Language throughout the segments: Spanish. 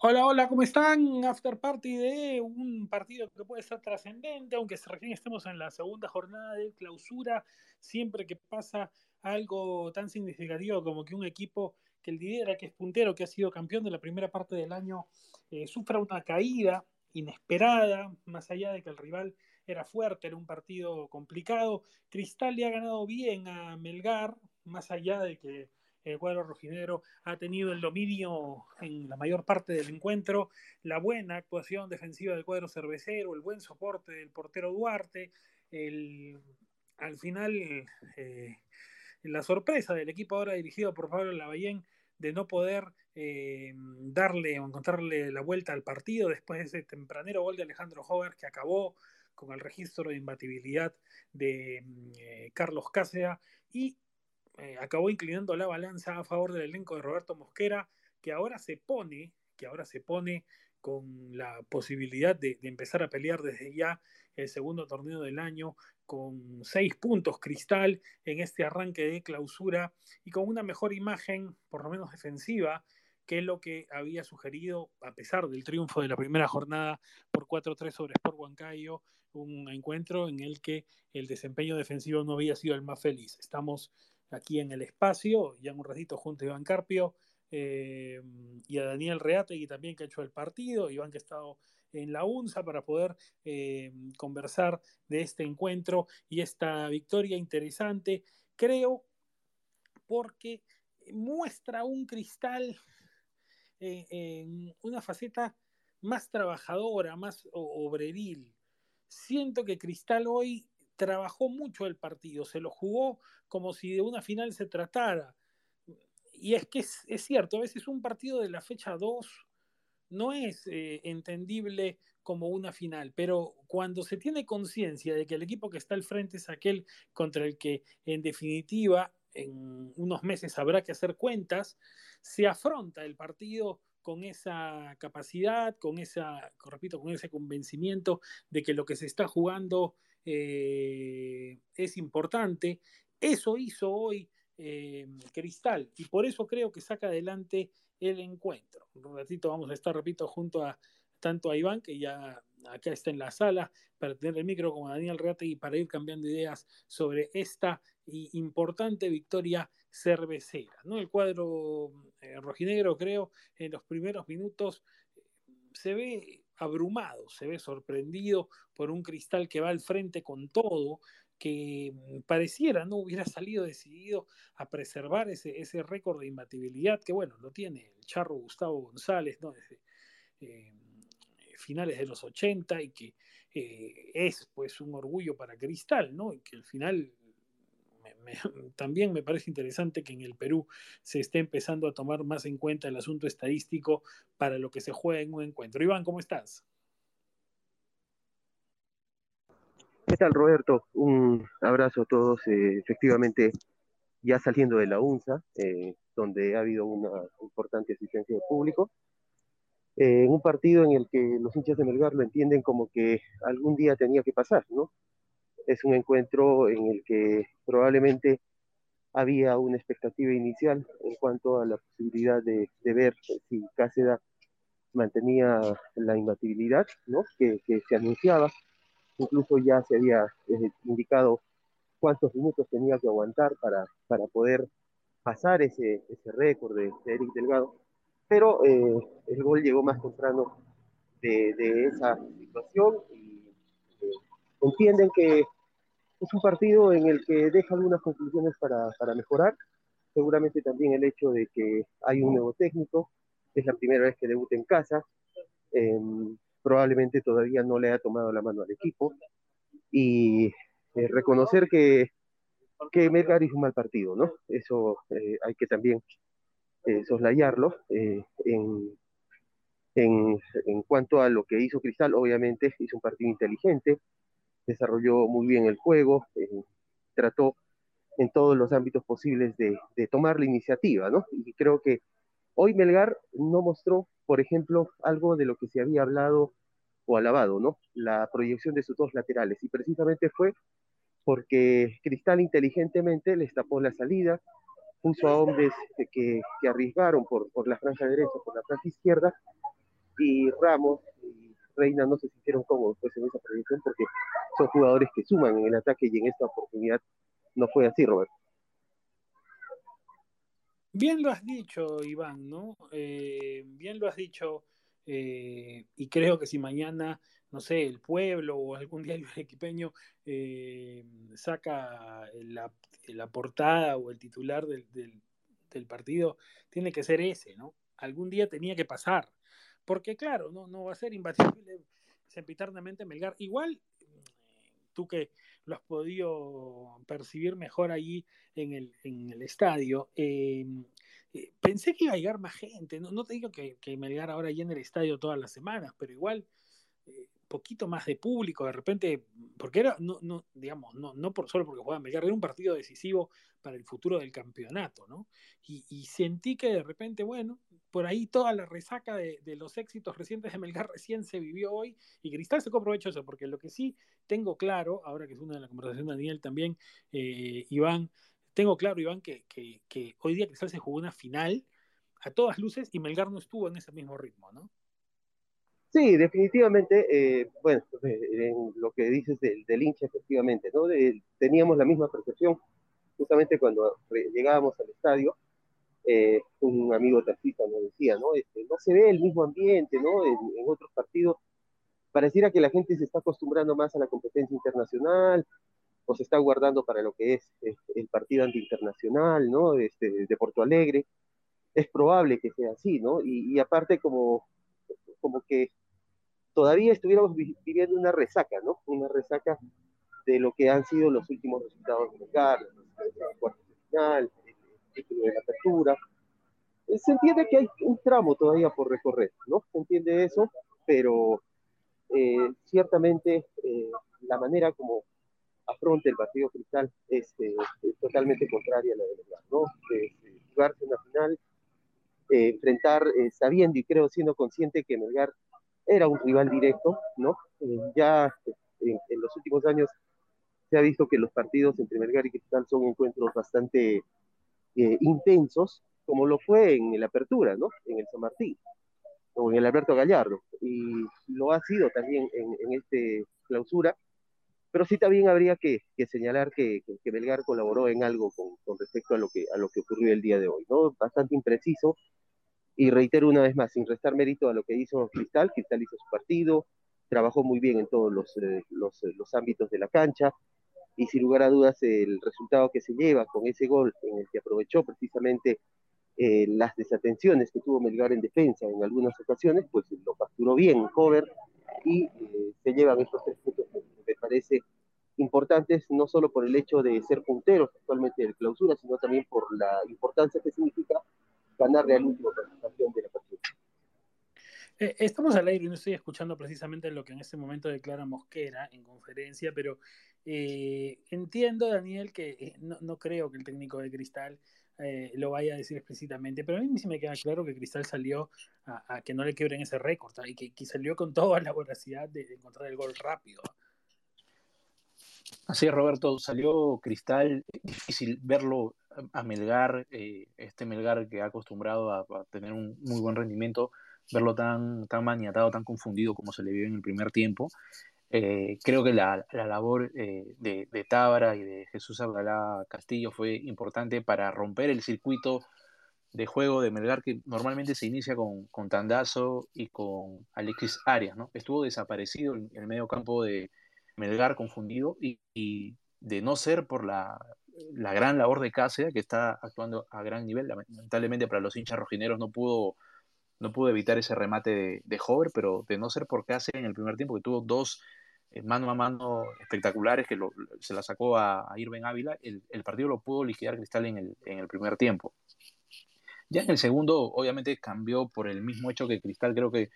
Hola, hola, ¿cómo están? After party de un partido que puede ser trascendente, aunque recién estemos en la segunda jornada de clausura, siempre que pasa algo tan significativo como que un equipo que lidera, que es puntero, que ha sido campeón de la primera parte del año, eh, sufra una caída inesperada, más allá de que el rival era fuerte, era un partido complicado. Cristal le ha ganado bien a Melgar, más allá de que el cuadro rojinegro ha tenido el dominio en la mayor parte del encuentro, la buena actuación defensiva del cuadro cervecero, el buen soporte del portero Duarte, el, al final eh, la sorpresa del equipo ahora dirigido por Pablo Lavallén de no poder eh, darle o encontrarle la vuelta al partido después de ese tempranero gol de Alejandro Hover que acabó con el registro de imbatibilidad de eh, Carlos Cáceres y eh, acabó inclinando la balanza a favor del elenco de Roberto Mosquera, que ahora se pone, que ahora se pone con la posibilidad de, empezar a pelear desde ya el segundo torneo del año con seis puntos cristal en este arranque de clausura y con una mejor imagen, por lo menos defensiva, que lo que había sugerido, a pesar del triunfo de la primera jornada por 4-3 sobre Sport Huancayo, un encuentro en el que el desempeño defensivo no había sido el más feliz. Estamos aquí en el espacio, ya un ratito junto a Iván Carpio eh, y a Daniel Reategui también que ha hecho el partido, Iván que ha estado en la UNSA para poder eh, conversar de este encuentro y esta victoria interesante, creo, porque muestra un cristal eh, en una faceta más trabajadora, más obreril. Siento que Cristal hoy trabajó mucho el partido, se lo jugó como si de una final se tratara. Y es que es, cierto, a veces un partido de la fecha 2 no es eh, entendible como una final, pero cuando se tiene conciencia de que el equipo que está al frente es aquel contra el que en definitiva en unos meses habrá que hacer cuentas, se afronta el partido con esa capacidad, con esa, repito, con ese convencimiento de que lo que se está jugando eh, es importante. Eso hizo hoy eh, Cristal y por eso creo que saca adelante el encuentro. Un ratito vamos a estar, repito, junto a tanto a Iván, que ya acá está en la sala, para tener el micro, como Daniel Reate y para ir cambiando ideas sobre esta importante victoria cervecera. ¿no? El cuadro eh, rojinegro, creo, en los primeros minutos se ve abrumado, se ve sorprendido por un cristal que va al frente con todo, que pareciera no hubiera salido decidido a preservar ese, ese récord de imbatibilidad que, bueno, lo tiene el charro Gustavo González, ¿no? Eh, finales de los 80 y que eh, es pues un orgullo para Cristal, ¿no? Y que al final me, me, también me parece interesante que en el Perú se esté empezando a tomar más en cuenta el asunto estadístico para lo que se juega en un encuentro. Iván, ¿cómo estás? ¿Qué tal, Roberto? Un abrazo a todos. Eh, efectivamente, ya saliendo de la UNSA, eh, donde ha habido una importante asistencia de público, eh, en un partido en el que los hinchas de Melgar lo entienden como que algún día tenía que pasar, ¿no? Es un encuentro en el que probablemente había una expectativa inicial en cuanto a la posibilidad de, de ver si Cáceres mantenía la imbatibilidad, ¿no? Que, que se anunciaba incluso ya se había eh, indicado cuántos minutos tenía que aguantar para, para poder pasar ese, ese récord de, de, Eric Delgado, pero eh, el gol llegó más temprano de, esa situación y eh, entienden que es un partido en el que deja algunas conclusiones para, mejorar, seguramente también el hecho de que hay un nuevo técnico, es la primera vez que debuta en casa, eh, probablemente todavía no le ha tomado la mano al equipo y eh, reconocer que, que Melgar hizo un mal partido, ¿no? Eso hay que también eh, soslayarlo. Eh, en, en, en, cuanto a lo que hizo Cristal, obviamente hizo un partido inteligente, desarrolló muy bien el juego, eh, trató en todos los ámbitos posibles de, de tomar la iniciativa, ¿no? Y creo que hoy Melgar no mostró por ejemplo, algo de lo que se había hablado o alabado, ¿no? La proyección de sus dos laterales. Y precisamente fue porque Cristal inteligentemente les tapó la salida, puso a hombres que, arriesgaron por, la franja derecha, por la franja izquierda, y Ramos y Reina no se sintieron cómodos pues, en esa predicción porque son jugadores que suman en el ataque y en esta oportunidad no fue así, Roberto. Bien lo has dicho, Iván, ¿no? Eh, bien lo has dicho, eh, y creo que si mañana, no sé, el pueblo o algún diario equipeño eh, saca la, portada o el titular del, del, partido, tiene que ser ese, ¿no? Algún día tenía que pasar, porque claro, no, no va a ser imbatible sempiternamente Melgar. Igual, tú que lo has podido percibir mejor allí en el, en el estadio. Em, eh, pensé que iba a llegar más gente, no, no te digo que, que Melgar ahora llene el estadio todas las semanas, pero igual eh, poquito más de público, de repente, porque era, no, no, digamos, no, no por solo porque jugaba Melgar, era un partido decisivo para el futuro del campeonato, ¿no? Y, sentí que de repente, bueno, por ahí toda la resaca de, de, los éxitos recientes de Melgar recién se vivió hoy y Cristal se aprovecho eso, porque lo que sí tengo claro, ahora que es una de la conversación de Daniel también, eh, Iván, tengo claro, Iván, que, que, que hoy día Cristal se jugó una final a todas luces y Melgar no estuvo en ese mismo ritmo, ¿no? Sí, definitivamente, eh, bueno, en lo que dices del, del hincha, efectivamente, ¿no? teníamos la misma percepción justamente cuando llegábamos al estadio, eh, un amigo taxista nos decía, ¿no? Este, no se ve el mismo ambiente, ¿no? En, en, otros partidos pareciera que la gente se está acostumbrando más a la competencia internacional o se está guardando para lo que es, es el partido antiinternacional, ¿no? Este, de Porto Alegre. Es probable que sea así, ¿no? Y, y aparte como como que todavía estuviéramos viviendo una resaca, ¿no? Una resaca de lo que han sido los últimos resultados de Melgar, el cuarto final, el título de la apertura. Eh, se entiende que hay un tramo todavía por recorrer, ¿no? Se entiende eso, pero eh, ciertamente eh, la manera como afronta el partido Cristal es, eh, totalmente contraria a la de Melgar, ¿no? jugarse una final eh, enfrentar eh, sabiendo y creo siendo consciente que Melgar era un rival directo, ¿no? Eh, ya en, en, los últimos años se ha visto que los partidos entre Melgar y Cristal son encuentros bastante intensos, como lo fue en la apertura, ¿no? En el San Martín, o en el Alberto Gallardo, y lo ha sido también en, en este clausura, pero sí también habría que, que señalar que, que, que, Belgar colaboró en algo con, con, respecto a lo, que, a lo que ocurrió el día de hoy, ¿no? Bastante impreciso, y reitero una vez más, sin restar mérito a lo que hizo Cristal, Cristal hizo su partido, trabajó muy bien en todos los, eh, los, los, ámbitos de la cancha, y sin lugar a dudas el resultado que se lleva con ese gol en el que aprovechó precisamente eh, las desatenciones que tuvo Melgar en defensa en algunas ocasiones, pues lo capturó bien Cover y eh, se llevan estos tres puntos que me parece importantes, no solo por el hecho de ser punteros actualmente de clausura, sino también por la importancia que significa ganarle al último presentación de la partida. Eh, estamos al aire y no estoy escuchando precisamente lo que en este momento declara Mosquera en conferencia, pero eh, entiendo, Daniel, que eh, no, no, creo que el técnico de Cristal eh, lo vaya a decir explícitamente, pero a mí sí me queda claro que Cristal salió a, a que no le quiebren ese récord y que, que, salió con toda la voracidad de, de encontrar el gol rápido. Así es, Roberto, salió Cristal, difícil verlo a Melgar, eh, este Melgar que ha acostumbrado a, tener un muy buen rendimiento, verlo tan, tan maniatado, tan confundido como se le vio en el primer tiempo. Eh, creo que la, la labor eh, de, de, Tábara y de Jesús Abdalá Castillo fue importante para romper el circuito de juego de Melgar que normalmente se inicia con, con Tandazo y con Alexis Arias. ¿no? Estuvo desaparecido en el medio campo de Melgar confundido y de no ser por la, la gran labor de Cáceres, que está actuando a gran nivel. Lamentablemente para los hinchas rojineros no pudo, no pudo evitar ese remate de, de Hover, pero de no ser por Cáceres en el primer tiempo, que tuvo dos eh, mano a mano espectaculares que se la sacó a, a Irving Ávila, el, el, partido lo pudo liquidar Cristal en el, en el primer tiempo. Ya en el segundo, obviamente cambió por el mismo hecho que Cristal creo que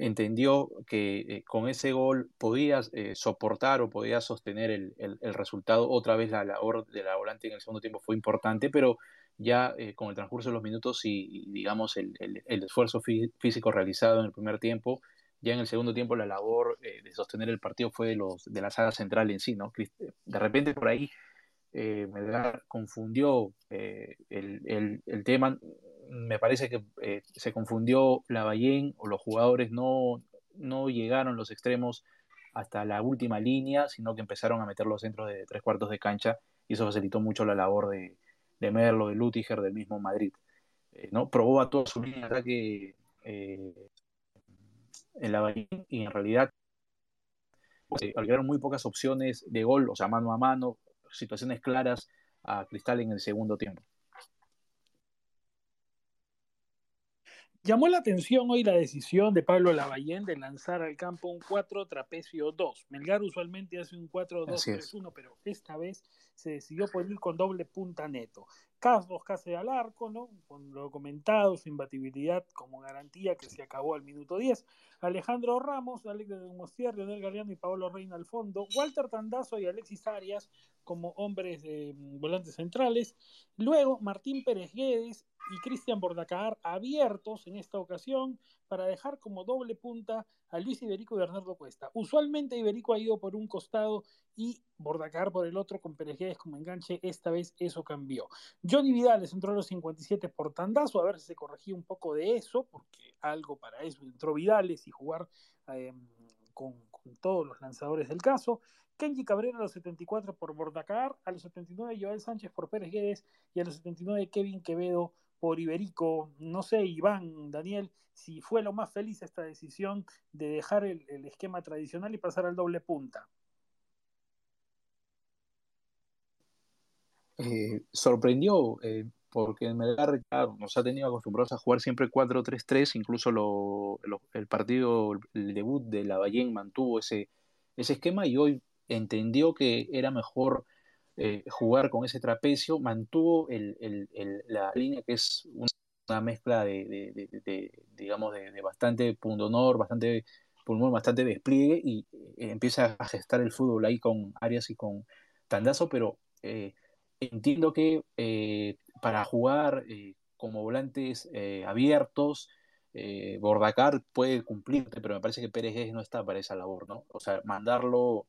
entendió que eh, con ese gol podía eh, soportar o podía sostener el, el, resultado. Otra vez la labor de la volante en el segundo tiempo fue importante, pero ya eh, con el transcurso de los minutos y, digamos el, el, esfuerzo fí físico realizado en el primer tiempo, ya en el segundo tiempo la labor de sostener el partido fue de, los, de la saga central en sí, ¿no? De repente por ahí Melgar confundió el, tema, me parece que eh, se confundió la Ballén o los jugadores no, no llegaron los extremos hasta la última línea, sino que empezaron a meter los centros de tres cuartos de cancha y eso facilitó mucho la labor de, de Merlo, de Lutiger, del mismo Madrid. Eh, ¿no? Probó a toda su línea de ataque eh, en la y en realidad eh, muy pocas opciones de gol, o sea, mano a mano, situaciones claras a Cristal en el segundo tiempo. Llamó la atención hoy la decisión de Pablo Lavallén de lanzar al campo un 4 trapecio 2. Melgar usualmente hace un 4-2-3-1, pero esta vez se decidió por ir con doble punta neto. Carlos casi al arco, ¿no? Con lo comentado, su imbatibilidad como garantía que se acabó al minuto 10. Alejandro Ramos, Alex de Mostier, Leonel Galeano y Pablo Reina al fondo. Walter Tandazo y Alexis Arias como hombres mm, volantes centrales. Luego Martín Pérez Guedes y Cristian Bordacar abiertos en esta ocasión para dejar como doble punta a Luis Iberico y Bernardo Cuesta. Usualmente Iberico ha ido por un costado y Bordacar por el otro con Pérez como enganche. Esta vez eso cambió. Johnny Vidal entró a los 57 por tandazo, a ver si se corregía un poco de eso, porque algo para eso entró Vidales y jugar em, con, con, todos los lanzadores del caso. Kenji Cabrera a los 74 por Bordacar, a los 79 Joel Sánchez por Pérez Guedes y a los 79 Kevin Quevedo por Iberico. No sé, Iván, Daniel, si fue lo más feliz esta decisión de dejar el, esquema tradicional y pasar al doble punta. Eh, sorprendió eh, porque el Melgar nos ha tenido acostumbrados a jugar siempre 4-3-3, incluso el partido, el debut de la Ballén mantuvo ese, ese esquema y hoy entendió que era mejor eh, jugar con ese trapecio, mantuvo la línea que es una mezcla de, digamos, de, bastante pundonor, bastante pulmón, bastante despliegue y eh, empieza a gestar el fútbol ahí con Arias y con Tandazo, pero eh, entiendo que para jugar como volantes abiertos, Bordacar puede cumplirte, pero me parece que Pérez no está para esa labor, ¿no? O sea, mandarlo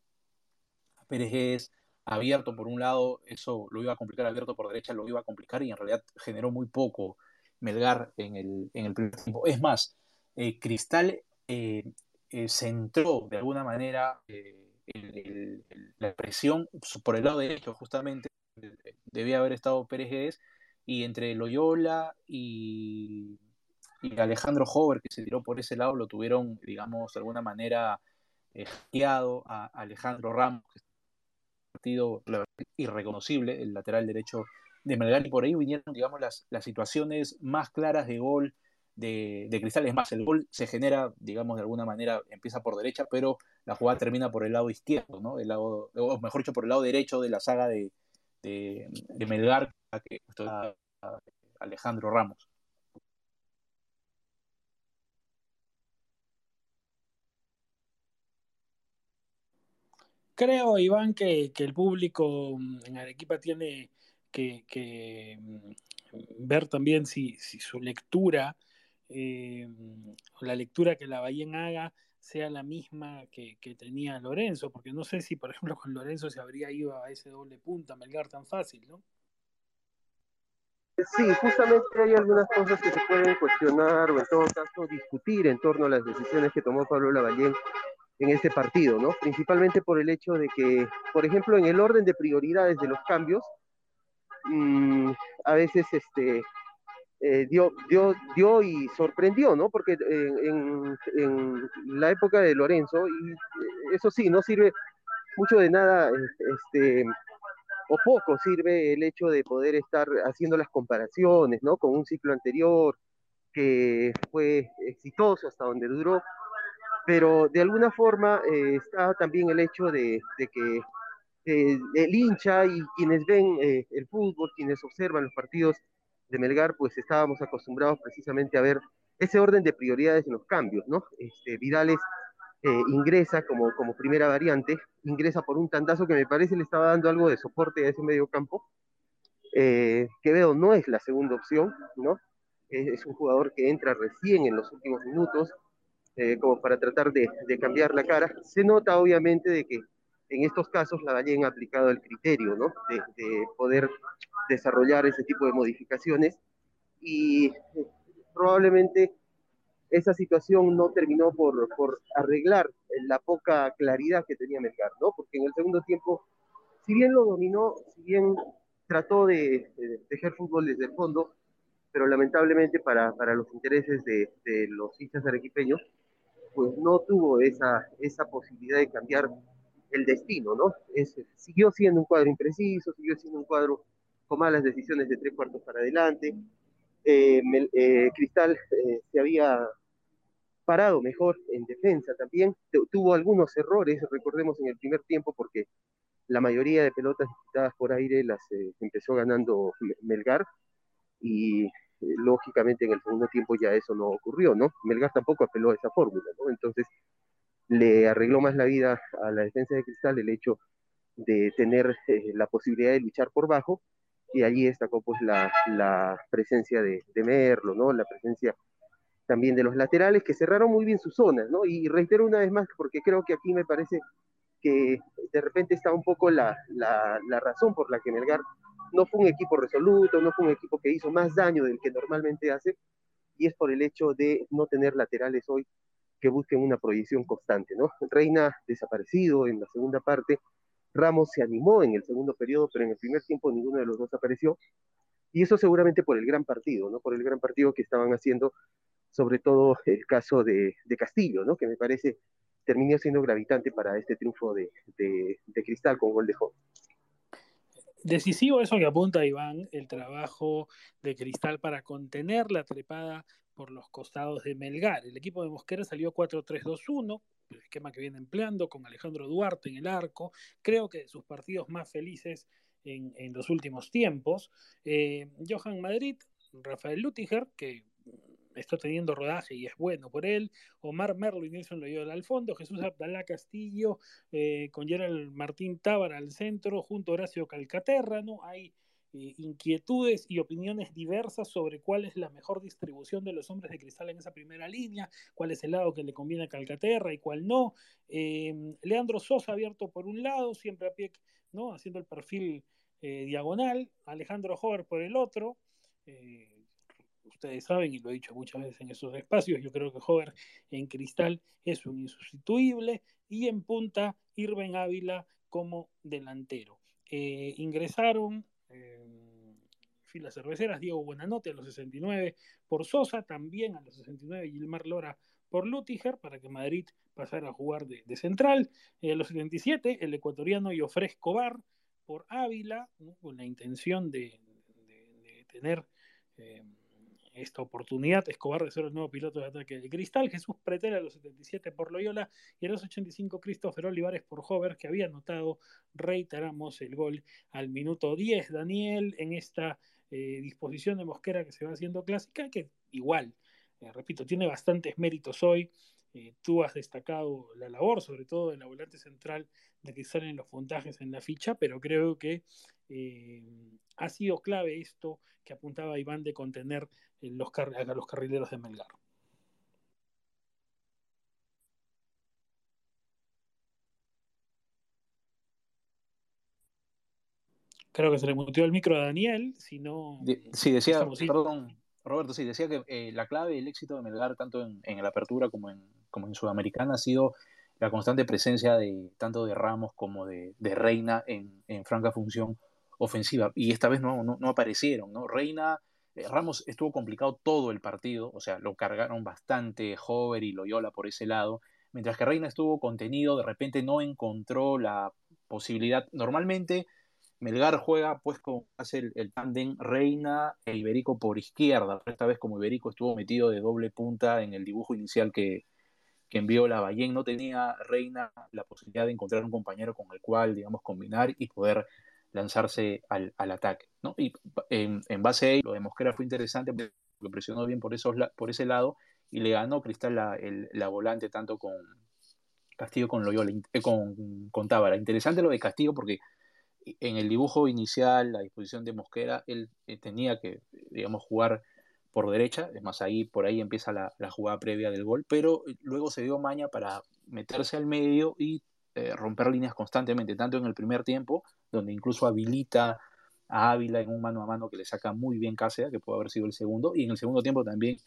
a Pérez abierto por un lado, eso lo iba a complicar, abierto por derecha lo iba a complicar y en realidad generó muy poco Melgar en el, en el primer tiempo. Es más, eh, Cristal eh, eh, centró de alguna manera la presión por el lado derecho, justamente debía haber estado Pérez y entre Loyola y, Alejandro Hover, que se tiró por ese lado, lo tuvieron, digamos, de alguna manera hackeado a Alejandro Ramos, que partido irreconocible, el lateral derecho de Melgar, y por ahí vinieron, digamos, las, las situaciones más claras de gol de, de Cristal. Es más, el gol se genera, digamos, de alguna manera, empieza por derecha, pero la jugada termina por el lado izquierdo, ¿no? El lado, o mejor dicho, por el lado derecho de la saga de, de Melgar, que Alejandro Ramos. Creo, Iván, que, el público mm, en Arequipa tiene que, mm, ver también si, su lectura, eh, la lectura que la Bahía haga, sea la misma que, tenía Lorenzo, porque no sé si, por ejemplo, con Lorenzo se habría ido a ese doble punta, Melgar tan fácil, ¿no? Sí, justamente hay algunas cosas que se pueden cuestionar o en todo caso discutir en torno a las decisiones que tomó Pablo Lavallén en este partido, ¿no? Principalmente por el hecho de que, por ejemplo, en el orden de prioridades de los cambios, mm, a veces este, eh, dio, dio, dio y sorprendió, ¿no? Porque en, en, la época de Lorenzo, y eh, eso sí, no sirve mucho de nada, este, o poco sirve el hecho de poder estar haciendo las comparaciones, ¿no? Con un ciclo anterior que fue exitoso hasta donde duró, pero de alguna forma eh, está también el hecho de, que eh, el hincha y quienes ven eh, el fútbol, quienes observan los partidos de Melgar, pues estábamos acostumbrados precisamente a ver ese orden de prioridades en los cambios, ¿no? Este, Vidales ingresa como, como primera variante, ingresa por un tandazo que me parece le estaba dando algo de soporte a ese medio campo. Quevedo no es la segunda opción, ¿no? es un jugador que entra recién en los últimos minutos, eh, como para tratar de, cambiar la cara. Se nota obviamente de que en estos casos la Valle ha aplicado el criterio, ¿no? De, poder desarrollar ese tipo de modificaciones. y eh, probablemente esa situación no terminó por, por arreglar la poca claridad que tenía Melgar, ¿no? Porque en el segundo tiempo, si bien lo dominó, si bien trató de, tejer fútbol desde el fondo, pero lamentablemente para, para los intereses de, de, los hinchas arequipeños, pues no tuvo esa, esa posibilidad de cambiar el destino, ¿no? Es, siguió siendo un cuadro impreciso, siguió siendo un cuadro con malas decisiones de tres cuartos para adelante. Eh, eh, Cristal eh, se había parado mejor en defensa también. Tuvo algunos errores, recordemos en el primer tiempo, porque la mayoría de pelotas disputadas por aire las eh, empezó ganando Melgar y eh, lógicamente en el segundo tiempo ya eso no ocurrió, ¿no? Melgar tampoco apeló a esa fórmula, ¿no? Entonces le arregló más la vida a la defensa de Cristal el hecho de tener eh, la posibilidad de luchar por bajo y allí destacó pues la, la presencia de, de Merlo, ¿no? La presencia también de los laterales que cerraron muy bien sus zonas, ¿no? Y reitero una vez más, porque creo que aquí me parece que de repente está un poco la, la, la, razón por la que Melgar no fue un equipo resoluto, no fue un equipo que hizo más daño del que normalmente hace, y es por el hecho de no tener laterales hoy que busquen una proyección constante, ¿no? Reina desaparecido en la segunda parte, Ramos se animó en el segundo periodo, pero en el primer tiempo ninguno de los dos apareció, y eso seguramente por el gran partido, ¿no? Por el gran partido que estaban haciendo sobre todo el caso de, de Castillo, ¿no? que me parece terminó siendo gravitante para este triunfo de, de, Cristal con gol de Joven. Decisivo eso que apunta Iván, el trabajo de Cristal para contener la trepada por los costados de Melgar. El equipo de Mosquera salió 4-3-2-1, el esquema que viene empleando con Alejandro Duarte en el arco. Creo que sus partidos más felices en, en los últimos tiempos. Eh, Johan Madrid, Rafael Lutiger, que está teniendo rodaje y es bueno por él. Omar Merlo y Nelson Loyola al fondo, Jesús Abdalá Castillo eh, con Gerald Martín Tábara al centro, junto a Horacio Calcaterra, ¿no? Hay eh, inquietudes y opiniones diversas sobre cuál es la mejor distribución de los hombres de cristal en esa primera línea, cuál es el lado que le conviene a Calcaterra y cuál no. Eh, Leandro Sosa abierto por un lado, siempre a pie, ¿no? Haciendo el perfil diagonal, Alejandro Hover por el otro. Eh, ustedes saben, y lo he dicho muchas veces en esos espacios, yo creo que Hover en cristal es un insustituible, y en punta Irben Ávila como delantero. Eh, ingresaron eh, filas cerveceras Diego Buenanote a los 69 por Sosa, también a los 69 Gilmar Lora por Lutiger para que Madrid pasara a jugar de, central. Eh, a los 77 el ecuatoriano Jofre Escobar por Ávila, con la intención de, tener esta oportunidad. Escobar de ser el nuevo piloto de ataque de Cristal. Jesús Pretera a los 77 por Loyola y a los 85 Christopher Olivares por Hover, que había anotado, reiteramos, el gol al minuto 10. Daniel en esta eh, disposición de Mosquera que se va haciendo clásica, que igual, eh, repito, tiene bastantes méritos hoy. Eh, tú has destacado la labor, sobre todo de la volante central, de que salen los puntajes en la ficha, pero creo que eh, ha sido clave esto que apuntaba Iván de contener los a los carrileros de Melgar. Creo que se le mutió el micro a Daniel, si no... Sí, decía, perdón, Roberto, sí, decía que eh, la clave del éxito de Melgar, tanto en, en la apertura como en, como en Sudamericana, ha sido la constante presencia de tanto de Ramos como de, de Reina en, en, franca función ofensiva. Y esta vez no, aparecieron, ¿no? Reina, eh, Ramos estuvo complicado todo el partido, o sea, lo cargaron bastante Hover y Loyola por ese lado, mientras que Reina estuvo contenido, de repente no encontró la posibilidad. Normalmente Melgar juega pues con hace el, el Reina e Iberico por izquierda. Esta vez como Iberico estuvo metido de doble punta en el dibujo inicial que, que envió la Ballén, no tenía Reina la posibilidad de encontrar un compañero con el cual, digamos, combinar y poder lanzarse al, al ataque. ¿no? Y en, en, base a ello, lo de Mosquera fue interesante porque presionó bien por, esos, por ese lado y le ganó Cristal la, el, la volante tanto con Castillo con Loyola, eh, con, con Tábara. Interesante lo de Castillo porque en el dibujo inicial, la disposición de Mosquera, él eh, tenía que, digamos, jugar por derecha, es más, ahí por ahí empieza la, la, jugada previa del gol, pero luego se dio maña para meterse al medio y eh, romper líneas constantemente, tanto en el primer tiempo, donde incluso habilita a Ávila en un mano a mano que le saca muy bien Cáceres, que puede haber sido el segundo, y en el segundo tiempo también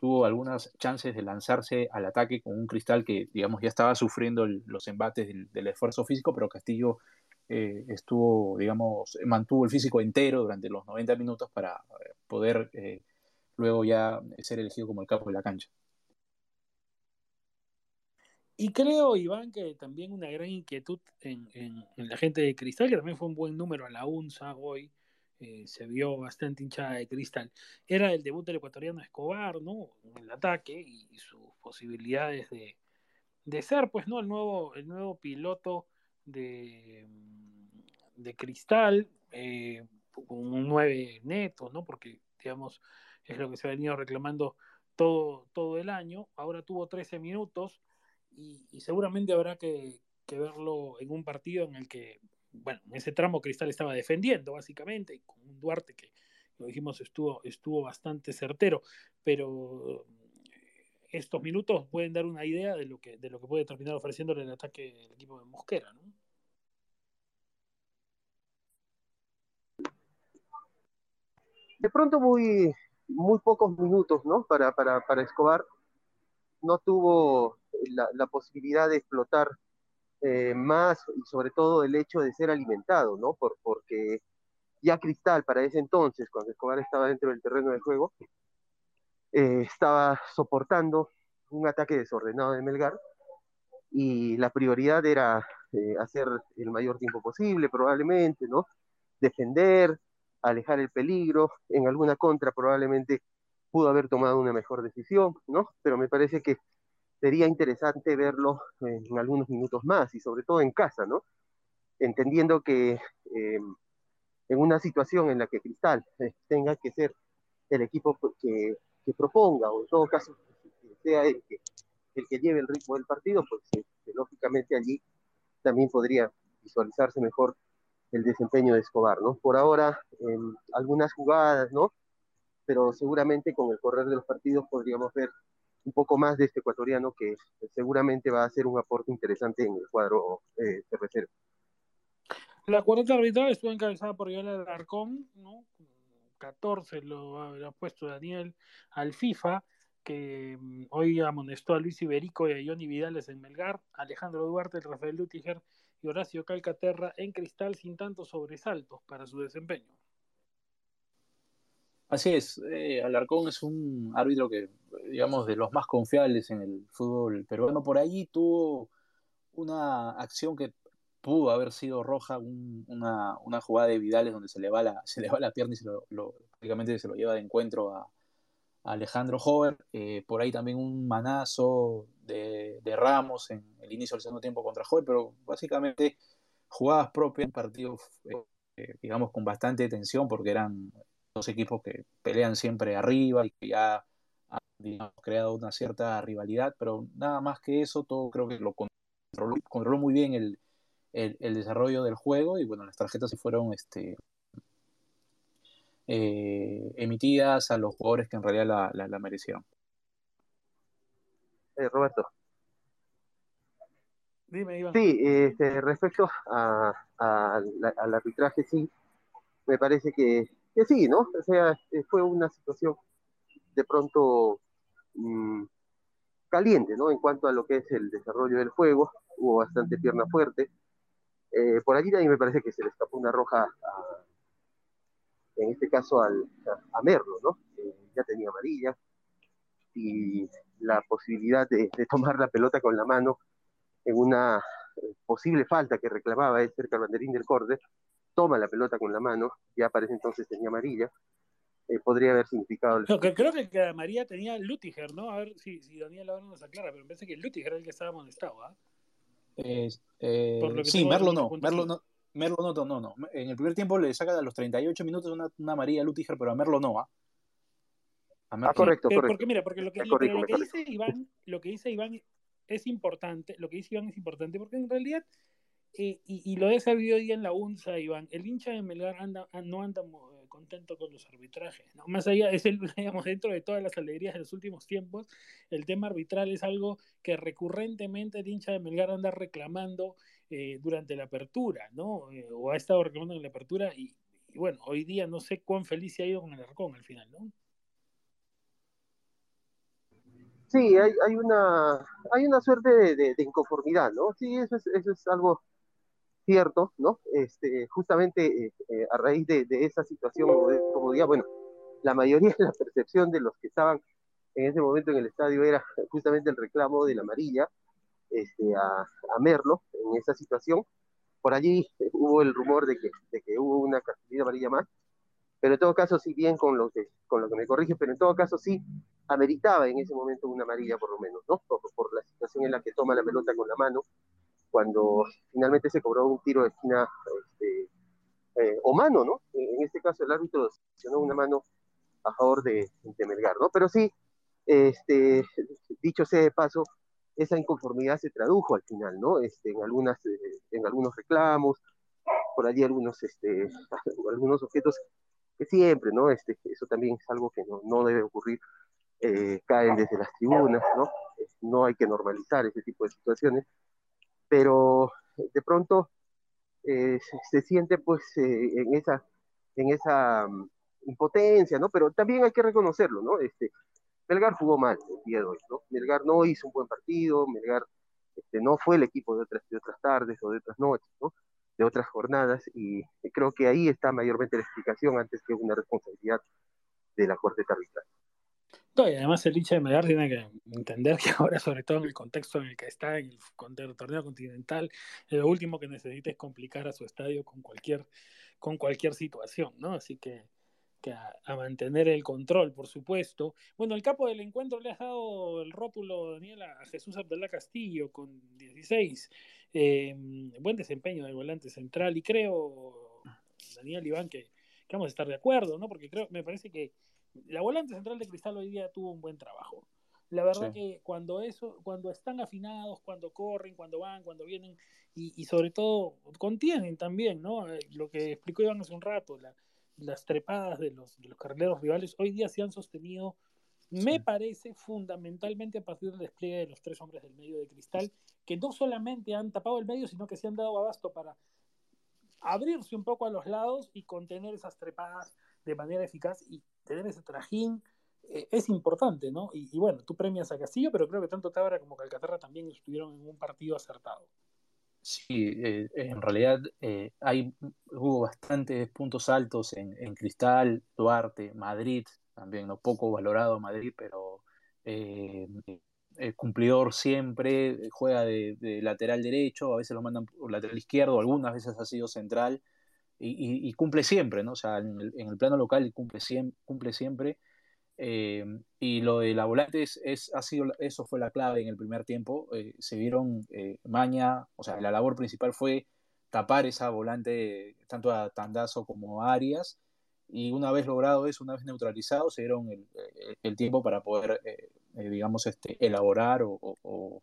tuvo algunas chances de lanzarse al ataque con un cristal que, digamos, ya estaba sufriendo los embates del, esfuerzo físico, pero Castillo eh, estuvo, digamos, mantuvo el físico entero durante los 90 minutos para eh, poder luego ya ser elegido como el capo de la cancha. Y creo, Iván, que también una gran inquietud en, la gente de Cristal, que también fue un buen número a la UNSA hoy, eh, se vio bastante hinchada de Cristal, era el debut del ecuatoriano Escobar, ¿no? En el ataque y, sus posibilidades de, ser, pues, ¿no? El nuevo, el nuevo piloto de, de Cristal, eh, con un 9 neto, ¿no? Porque, digamos, es lo que se ha venido reclamando todo, todo el año. Ahora tuvo 13 minutos y, seguramente habrá que, verlo en un partido en el que, bueno, en ese tramo Cristal estaba defendiendo básicamente, y con un Duarte que, lo dijimos, estuvo, estuvo bastante certero, pero estos minutos pueden dar una idea de lo que, de lo que puede terminar ofreciéndole el ataque el equipo de Mosquera, ¿no? De pronto muy, muy pocos minutos, ¿no? Para, para, para Escobar. No tuvo la, posibilidad de explotar eh, más y sobre todo el hecho de ser alimentado, ¿no? Por, porque ya Cristal para ese entonces, cuando Escobar estaba dentro del terreno de juego, eh, estaba soportando un ataque desordenado de Melgar y la prioridad era eh, hacer el mayor tiempo posible, probablemente, ¿no? Defender, alejar el peligro, en alguna contra probablemente pudo haber tomado una mejor decisión, ¿no? Pero me parece que sería interesante verlo en algunos minutos más y sobre todo en casa, ¿no? Entendiendo que eh, en una situación en la que Cristal eh, tenga que ser el equipo que, proponga, o en todo caso que sea el que, el que lleve el ritmo del partido, pues este, lógicamente allí también podría visualizarse mejor el desempeño de Escobar, ¿no? Por ahora, algunas jugadas, ¿no? Pero seguramente con el correr de los partidos podríamos ver un poco más de este ecuatoriano que seguramente va a ser un aporte interesante en el cuadro eh, cervecero. La cuarta arbitral estuvo encabezada por Yola Alarcón, ¿no? 14 lo ha puesto Daniel al FIFA, que mm, hoy amonestó a Luis Iberico y a Johnny Vidales en Melgar, Alejandro Duarte, Rafael Lutiger y Horacio Calcaterra en cristal sin tantos sobresaltos para su desempeño. Así es, eh, Alarcón es un árbitro que, digamos, de los más confiables en el fútbol peruano. Por ahí tuvo una acción que pudo haber sido roja, una, jugada de Vidales donde se le va la, se le va la pierna y se lo, prácticamente se lo lleva de encuentro a, Alejandro Hover. Eh, por ahí también un manazo de, Ramos en el inicio del segundo tiempo contra Hover, pero básicamente jugadas propias, un partido, eh, eh, digamos, con bastante tensión porque eran dos equipos que pelean siempre arriba y que ya han creado una cierta rivalidad, pero nada más que eso, todo creo que lo controló, controló muy bien el, el, desarrollo del juego y bueno, las tarjetas se fueron este, eh, emitidas a los jugadores que en realidad la, la, merecieron. Eh, Roberto. Dime, Iván. Sí, este, respecto a, al arbitraje, sí, me parece que, que, sí, ¿no? O sea, eh, fue una situación de pronto mm, caliente, ¿no? En cuanto a lo que es el desarrollo del juego, hubo bastante pierna fuerte. por allí también me parece que se le escapó una roja a, en este caso al, a, Merlo, ¿no? ya tenía amarilla y la posibilidad de, tomar la pelota con la mano en una eh, posible falta que reclamaba el cerca del córner, toma la pelota con la mano, ya parece entonces tenía amarilla, eh, podría haber significado... El... creo que la amarilla tenía Lutiger, ¿no? A ver si, si Daniel ahora nos aclara, pero me parece que Lutiger era el que estaba amonestado, ¿ah? Eh, sí, Merlo no, Merlo no, Merlo no, no, no. En el primer tiempo le saca a los 38 minutos una, una María Lutiger, pero a Merlo no, ¿ah? ah correcto, correcto. Porque mira, porque lo que, dice Iván, lo que dice Iván es importante, lo que dice Iván es importante, porque en realidad, eh, y, y, lo he sabido hoy en la UNSA, Iván, el hincha de Melgar anda, no anda contento con los arbitrajes. ¿no? Más allá, es el, digamos, dentro de todas las alegrías de los últimos tiempos, el tema arbitral es algo que recurrentemente el hincha de Melgar anda reclamando eh, durante la apertura, ¿no? Eh, o ha estado reclamando en la apertura y, bueno, hoy día no sé cuán feliz se ha ido con el Arcón al final, ¿no? Sí, hay, hay, una, hay una suerte de, inconformidad, ¿no? Sí, eso es, eso es algo cierto, ¿no? Este, justamente eh, eh, a raíz de, esa situación, como día, bueno, la mayoría de la percepción de los que estaban en ese momento en el estadio era justamente el reclamo de la amarilla este, a, a Merlo en esa situación. Por allí hubo el rumor de que, de que hubo una cartulina amarilla más, pero en todo caso, sí, bien con lo que, con lo que me corrige, pero en todo caso sí ameritaba en ese momento una amarilla por lo menos, ¿no? Por, por, la situación en la que toma la pelota con la mano, cuando finalmente se cobró un tiro de esquina este, eh, o mano, ¿no? En este caso el árbitro seleccionó una mano a favor de, de, Melgar, ¿no? Pero sí, este, dicho sea de paso, esa inconformidad se tradujo al final, ¿no? Este, en, algunas, eh, en algunos reclamos, por allí algunos, este, algunos objetos que siempre, ¿no? Este, eso también es algo que no, no debe ocurrir, eh, caen desde las tribunas, ¿no? No hay que normalizar ese tipo de situaciones, pero de pronto eh, se, siente pues eh, en esa, en esa um, impotencia, ¿no? Pero también hay que reconocerlo, ¿no? Este, Melgar jugó mal el día de hoy, ¿no? Melgar no hizo un buen partido, Melgar este, no fue el equipo de otras, de otras tardes o de otras noches, ¿no? de otras jornadas y creo que ahí está mayormente la explicación antes que una responsabilidad de la Corte Arbitral. Y además el hincha de Melgar tiene que entender que ahora, sobre todo en el contexto en el que está, en el torneo continental, lo último que necesita es complicar a su estadio con cualquier, con cualquier situación, ¿no? Así que, que a, mantener el control, por supuesto. Bueno, el capo del encuentro le ha dado el rótulo, Daniel, a Jesús Abdalá Castillo con 16. Eh, buen desempeño del volante central y creo, Daniel Iván, que, vamos a estar de acuerdo, ¿no? Porque creo, me parece que la volante central de Cristal hoy día tuvo un buen trabajo. La verdad que cuando eso, cuando están afinados, cuando corren, cuando van, cuando vienen y, sobre todo contienen también, ¿no? Eh, lo que explicó Iván hace un rato, las trepadas de los, de los carrileros rivales hoy día se han sostenido me parece fundamentalmente a partir del despliegue de los tres hombres del medio de cristal, que no solamente han tapado el medio, sino que se han dado abasto para abrirse un poco a los lados y contener esas trepadas de manera eficaz y tener ese trajín eh, es importante, ¿no? Y, bueno, tú premias a Castillo, pero creo que tanto Tábara como Calcaterra también estuvieron en un partido acertado. Sí, eh, en realidad eh, hay, hubo bastantes puntos altos en, Cristal, Duarte, Madrid, también, ¿no? Poco valorado Madrid, pero cumplidor siempre, juega de, lateral derecho, a veces lo mandan por lateral izquierdo, algunas veces ha sido central, y, cumple siempre, ¿no? O sea, en el, plano local cumple, cumple siempre. Eh, y lo de la volante es, ha sido, eso fue la clave en el primer tiempo. se vieron Maña, o sea, la labor principal fue tapar esa volante tanto a Tandazo como a Arias y una vez logrado eso, una vez neutralizado, se dieron el, eh, tiempo para poder, eh, eh, digamos, este, elaborar o,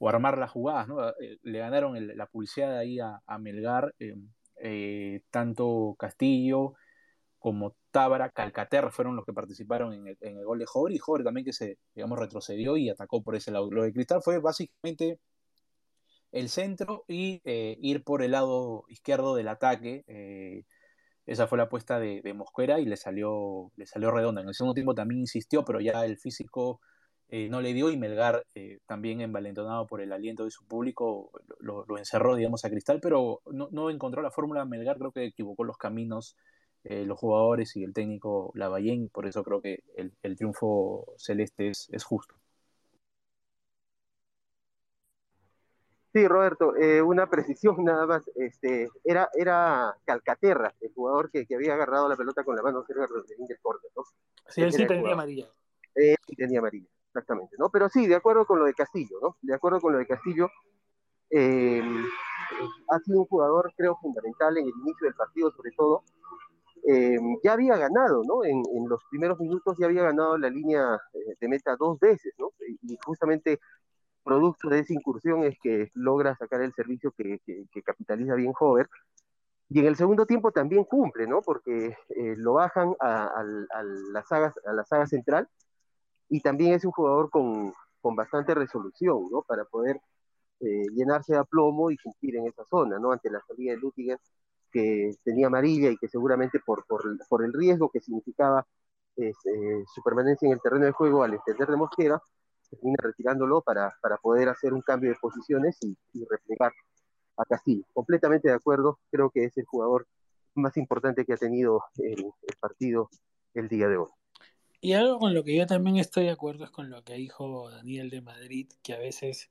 armar las jugadas. ¿no? Le ganaron la publicidad ahí a, Melgar, tanto Castillo como Tábara, Calcaterra fueron los que participaron en el, gol de Jover y Jover también que se, digamos, retrocedió y atacó por ese lado. Lo de Cristal fue básicamente el centro y ir por el lado izquierdo del ataque esa fue la apuesta de, Mosquera y le salió, le salió redonda. En el segundo tiempo también insistió, pero ya el físico eh, no le dio y Melgar, eh, también envalentonado por el aliento de su público, lo, encerró, digamos, a Cristal, pero no, encontró la fórmula. Melgar creo que equivocó los caminos eh, los jugadores y el técnico Lavallén, por eso creo que el, triunfo celeste es justo. Sí, Roberto, eh, una precisión nada más. Este, era, era Calcaterra, el jugador que, que había agarrado la pelota con la mano cerca del córner, ¿no? Sí, él sí tenía amarilla. Eh, sí tenía amarilla, exactamente, ¿no? Pero sí, de acuerdo con lo de Castillo, ¿no? De acuerdo con lo de Castillo, eh, ha sido un jugador, creo, fundamental en el inicio del partido, sobre todo. Eh, ya había ganado, ¿no? En, los primeros minutos ya había ganado la línea de meta dos veces, ¿no? Y justamente producto de esa incursión es que logra sacar el servicio que, capitaliza bien Hover. Y en el segundo tiempo también cumple, ¿no? Porque eh, lo bajan a, la saga, a la saga central y también es un jugador con, bastante resolución, ¿no? Para poder eh, llenarse de plomo y cumplir en esa zona, ¿no? Ante la salida de Lutiger, que tenía amarilla y que seguramente por, por, el riesgo que significaba eh, su permanencia en el terreno de juego al entender de Mosquera, termina retirándolo para, para poder hacer un cambio de posiciones y, y replegar a Castillo. Completamente de acuerdo, creo que es el jugador más importante que ha tenido el partido el día de hoy. Y algo con lo que yo también estoy de acuerdo es con lo que dijo Daniel de Madrid, que a veces,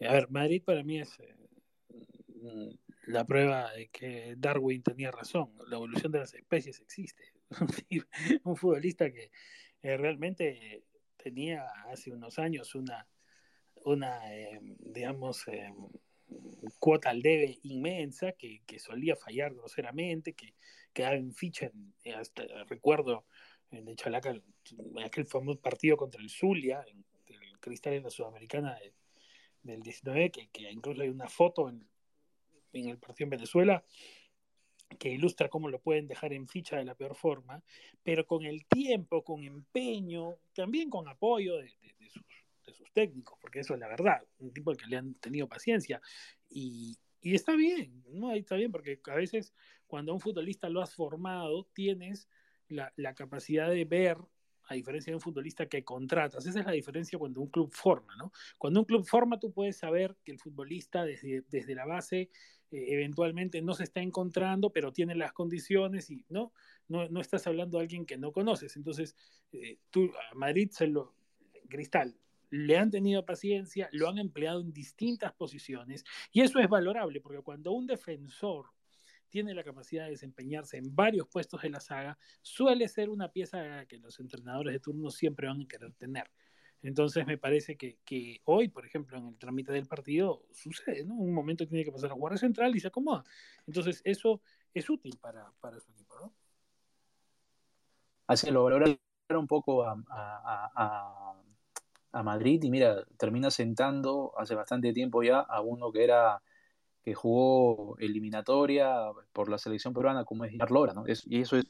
a ver, Madrid para mí es eh, la prueba de que Darwin tenía razón, la evolución de las especies existe. un futbolista que eh, realmente tenía hace unos años una, una eh, digamos, eh, cuota al debe inmensa, que, que, solía fallar groseramente, que quedaba en ficha, hasta recuerdo de Chalaca, aquel famoso partido contra el Zulia, en, el Cristal en la Sudamericana de, del 19, que, que, incluso hay una foto en, en el partido en Venezuela que ilustra cómo lo pueden dejar en ficha de la peor forma, pero con el tiempo, con empeño, también con apoyo de, de, de, sus, de sus, técnicos, porque eso es la verdad, un tipo al que le han tenido paciencia. Y, y está bien, ¿no? Está bien, porque a veces cuando a un futbolista lo has formado, tienes la, capacidad de ver, a diferencia de un futbolista que contratas. Esa es la diferencia cuando un club forma, ¿no? Cuando un club forma, tú puedes saber que el futbolista desde, desde la base eh, eventualmente no se está encontrando, pero tiene las condiciones y no, no, no estás hablando de alguien que no conoces. Entonces, eh, tú a Madrid se lo, Cristal, le han tenido paciencia, lo han empleado en distintas posiciones y eso es valorable porque cuando un defensor tiene la capacidad de desempeñarse en varios puestos de la saga, suele ser una pieza que los entrenadores de turno siempre van a querer tener. Entonces me parece que, que, hoy, por ejemplo, en el trámite del partido sucede, ¿no? Un momento tiene que pasar a jugar central y se acomoda. Entonces eso es útil para, para su equipo, ¿no? Así lo valorar un poco a, a, a, Madrid y mira, termina sentando hace bastante tiempo ya a uno que era que jugó eliminatoria por la selección peruana como es Lora, ¿no? Y eso es,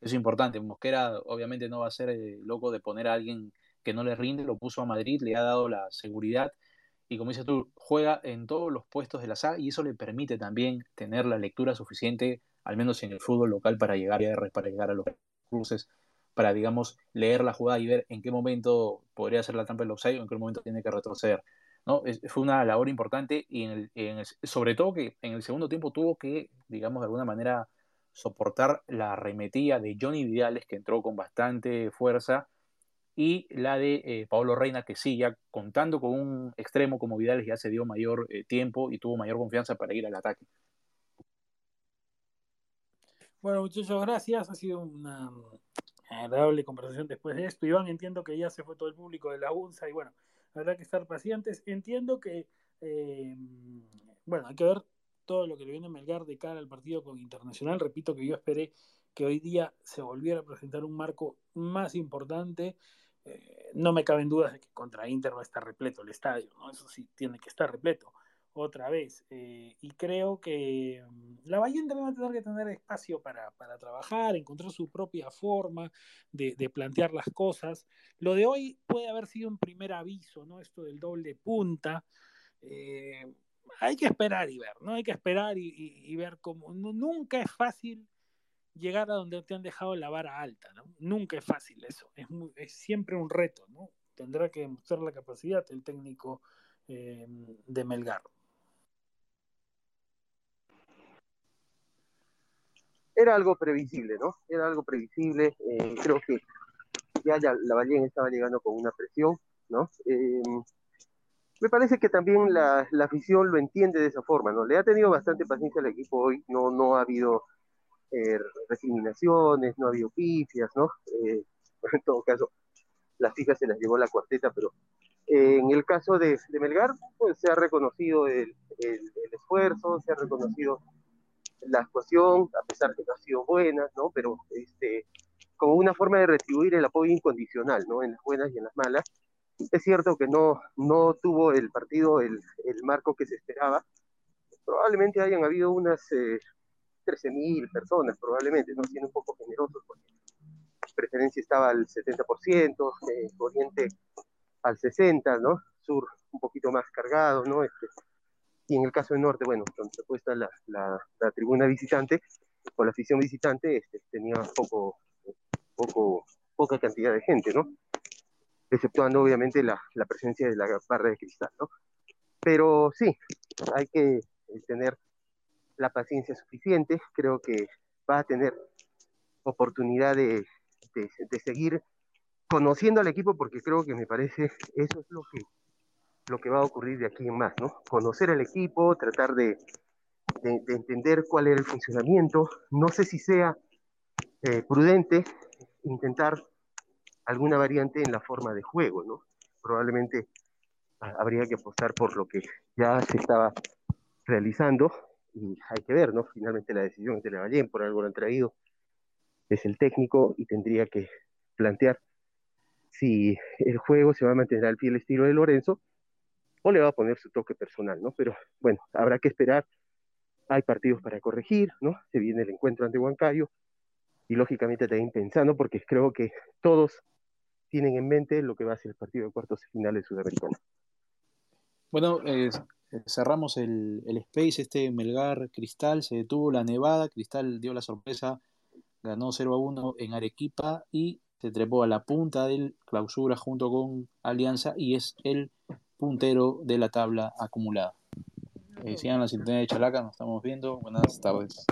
es, importante. Mosquera obviamente no va a ser eh, loco de poner a alguien que no le rinde, lo puso a Madrid, le ha dado la seguridad y como dices tú, juega en todos los puestos de la saga y eso le permite también tener la lectura suficiente, al menos en el fútbol local, para llegar, a, para llegar a los cruces, para, digamos, leer la jugada y ver en qué momento podría ser la trampa del offside o en qué momento tiene que retroceder. ¿No? Fue una labor importante y en el, sobre todo que en el segundo tiempo tuvo que, digamos, de alguna manera soportar la arremetía de Johnny Vidales, que entró con bastante fuerza, y la de eh, Pablo Reina, que sí, ya contando con un extremo como Vidal, ya se dio mayor eh, tiempo y tuvo mayor confianza para ir al ataque. Bueno, muchachos, gracias. Ha sido una agradable conversación después de esto. Iván, entiendo que ya se fue todo el público de la UNSA y bueno, habrá que estar pacientes. Entiendo que, eh, bueno, hay que ver todo lo que le viene a Melgar de cara al partido con Internacional. Repito que yo esperé que hoy día se volviera a presentar un marco más importante eh, no me caben dudas de que contra Inter va a estar repleto el estadio, ¿no? Eso sí, tiene que estar repleto otra vez. Eh, y creo que um, la Bahía también va a tener que tener espacio para, para trabajar, encontrar su propia forma de, de, plantear las cosas. Lo de hoy puede haber sido un primer aviso, ¿no? Esto del doble punta. Eh, hay que esperar y ver, ¿no? Hay que esperar y, y, ver cómo. Nunca es fácil llegar a donde te han dejado la vara alta, ¿no? Nunca es fácil eso, es, es siempre un reto, ¿no? Tendrá que demostrar la capacidad el técnico eh, de Melgar. Era algo previsible, ¿no? Era algo previsible. Eh, creo que ya la, la Ballén estaba llegando con una presión, ¿no? Eh, me parece que también la, la, afición lo entiende de esa forma, ¿no? Le ha tenido bastante paciencia al equipo hoy, no, no ha habido eh, no ha habido pifias, ¿no? Eh, en todo caso, las fijas se las llevó la cuarteta, pero eh, en el caso de, de, Melgar, pues se ha reconocido el, el, esfuerzo, se ha reconocido la actuación, a pesar que no ha sido buena, ¿no? Pero este, como una forma de retribuir el apoyo incondicional, ¿no? En las buenas y en las malas. Es cierto que no, no tuvo el partido el, el marco que se esperaba. Probablemente hayan habido unas, eh, 13.000 personas probablemente, ¿no? Siendo un poco generosos porque preferencia estaba al 70%, eh, Oriente al 60%, ¿no? Sur un poquito más cargado, ¿no? Este, y en el caso de Norte, bueno, donde se puesta la, la, tribuna visitante o la afición visitante, este, tenía poco, poca cantidad de gente, ¿no? Exceptuando obviamente la, la presencia de la barra de cristal, ¿no? Pero sí, hay que eh, tener la paciencia suficiente, creo que va a tener oportunidad de, de, de seguir conociendo al equipo porque creo que me parece eso es lo que lo que va a ocurrir de aquí en más, ¿no? Conocer al equipo, tratar de, de, entender cuál es el funcionamiento. No sé si sea eh, prudente intentar alguna variante en la forma de juego, ¿no? Probablemente habría que apostar por lo que ya se estaba realizando y hay que ver, ¿no? Finalmente la decisión de Lavallén, por algo lo han traído, es el técnico y tendría que plantear si el juego se va a mantener al pie del estilo de Lorenzo o le va a poner su toque personal, ¿no? Pero bueno, habrá que esperar. Hay partidos para corregir, ¿no? Se viene el encuentro ante Huancayo y lógicamente también pensando, porque creo que todos tienen en mente lo que va a ser el partido de cuartos finales sudamericano. Bueno, eh, cerramos el, el, space, este Melgar Cristal, se detuvo la nevada, Cristal dio la sorpresa, ganó 0 a 1 en Arequipa y se trepó a la punta del clausura junto con Alianza y es el puntero de la tabla acumulada. Eh, sigan la sintonía de Chalaca, nos estamos viendo. Buenas tardes.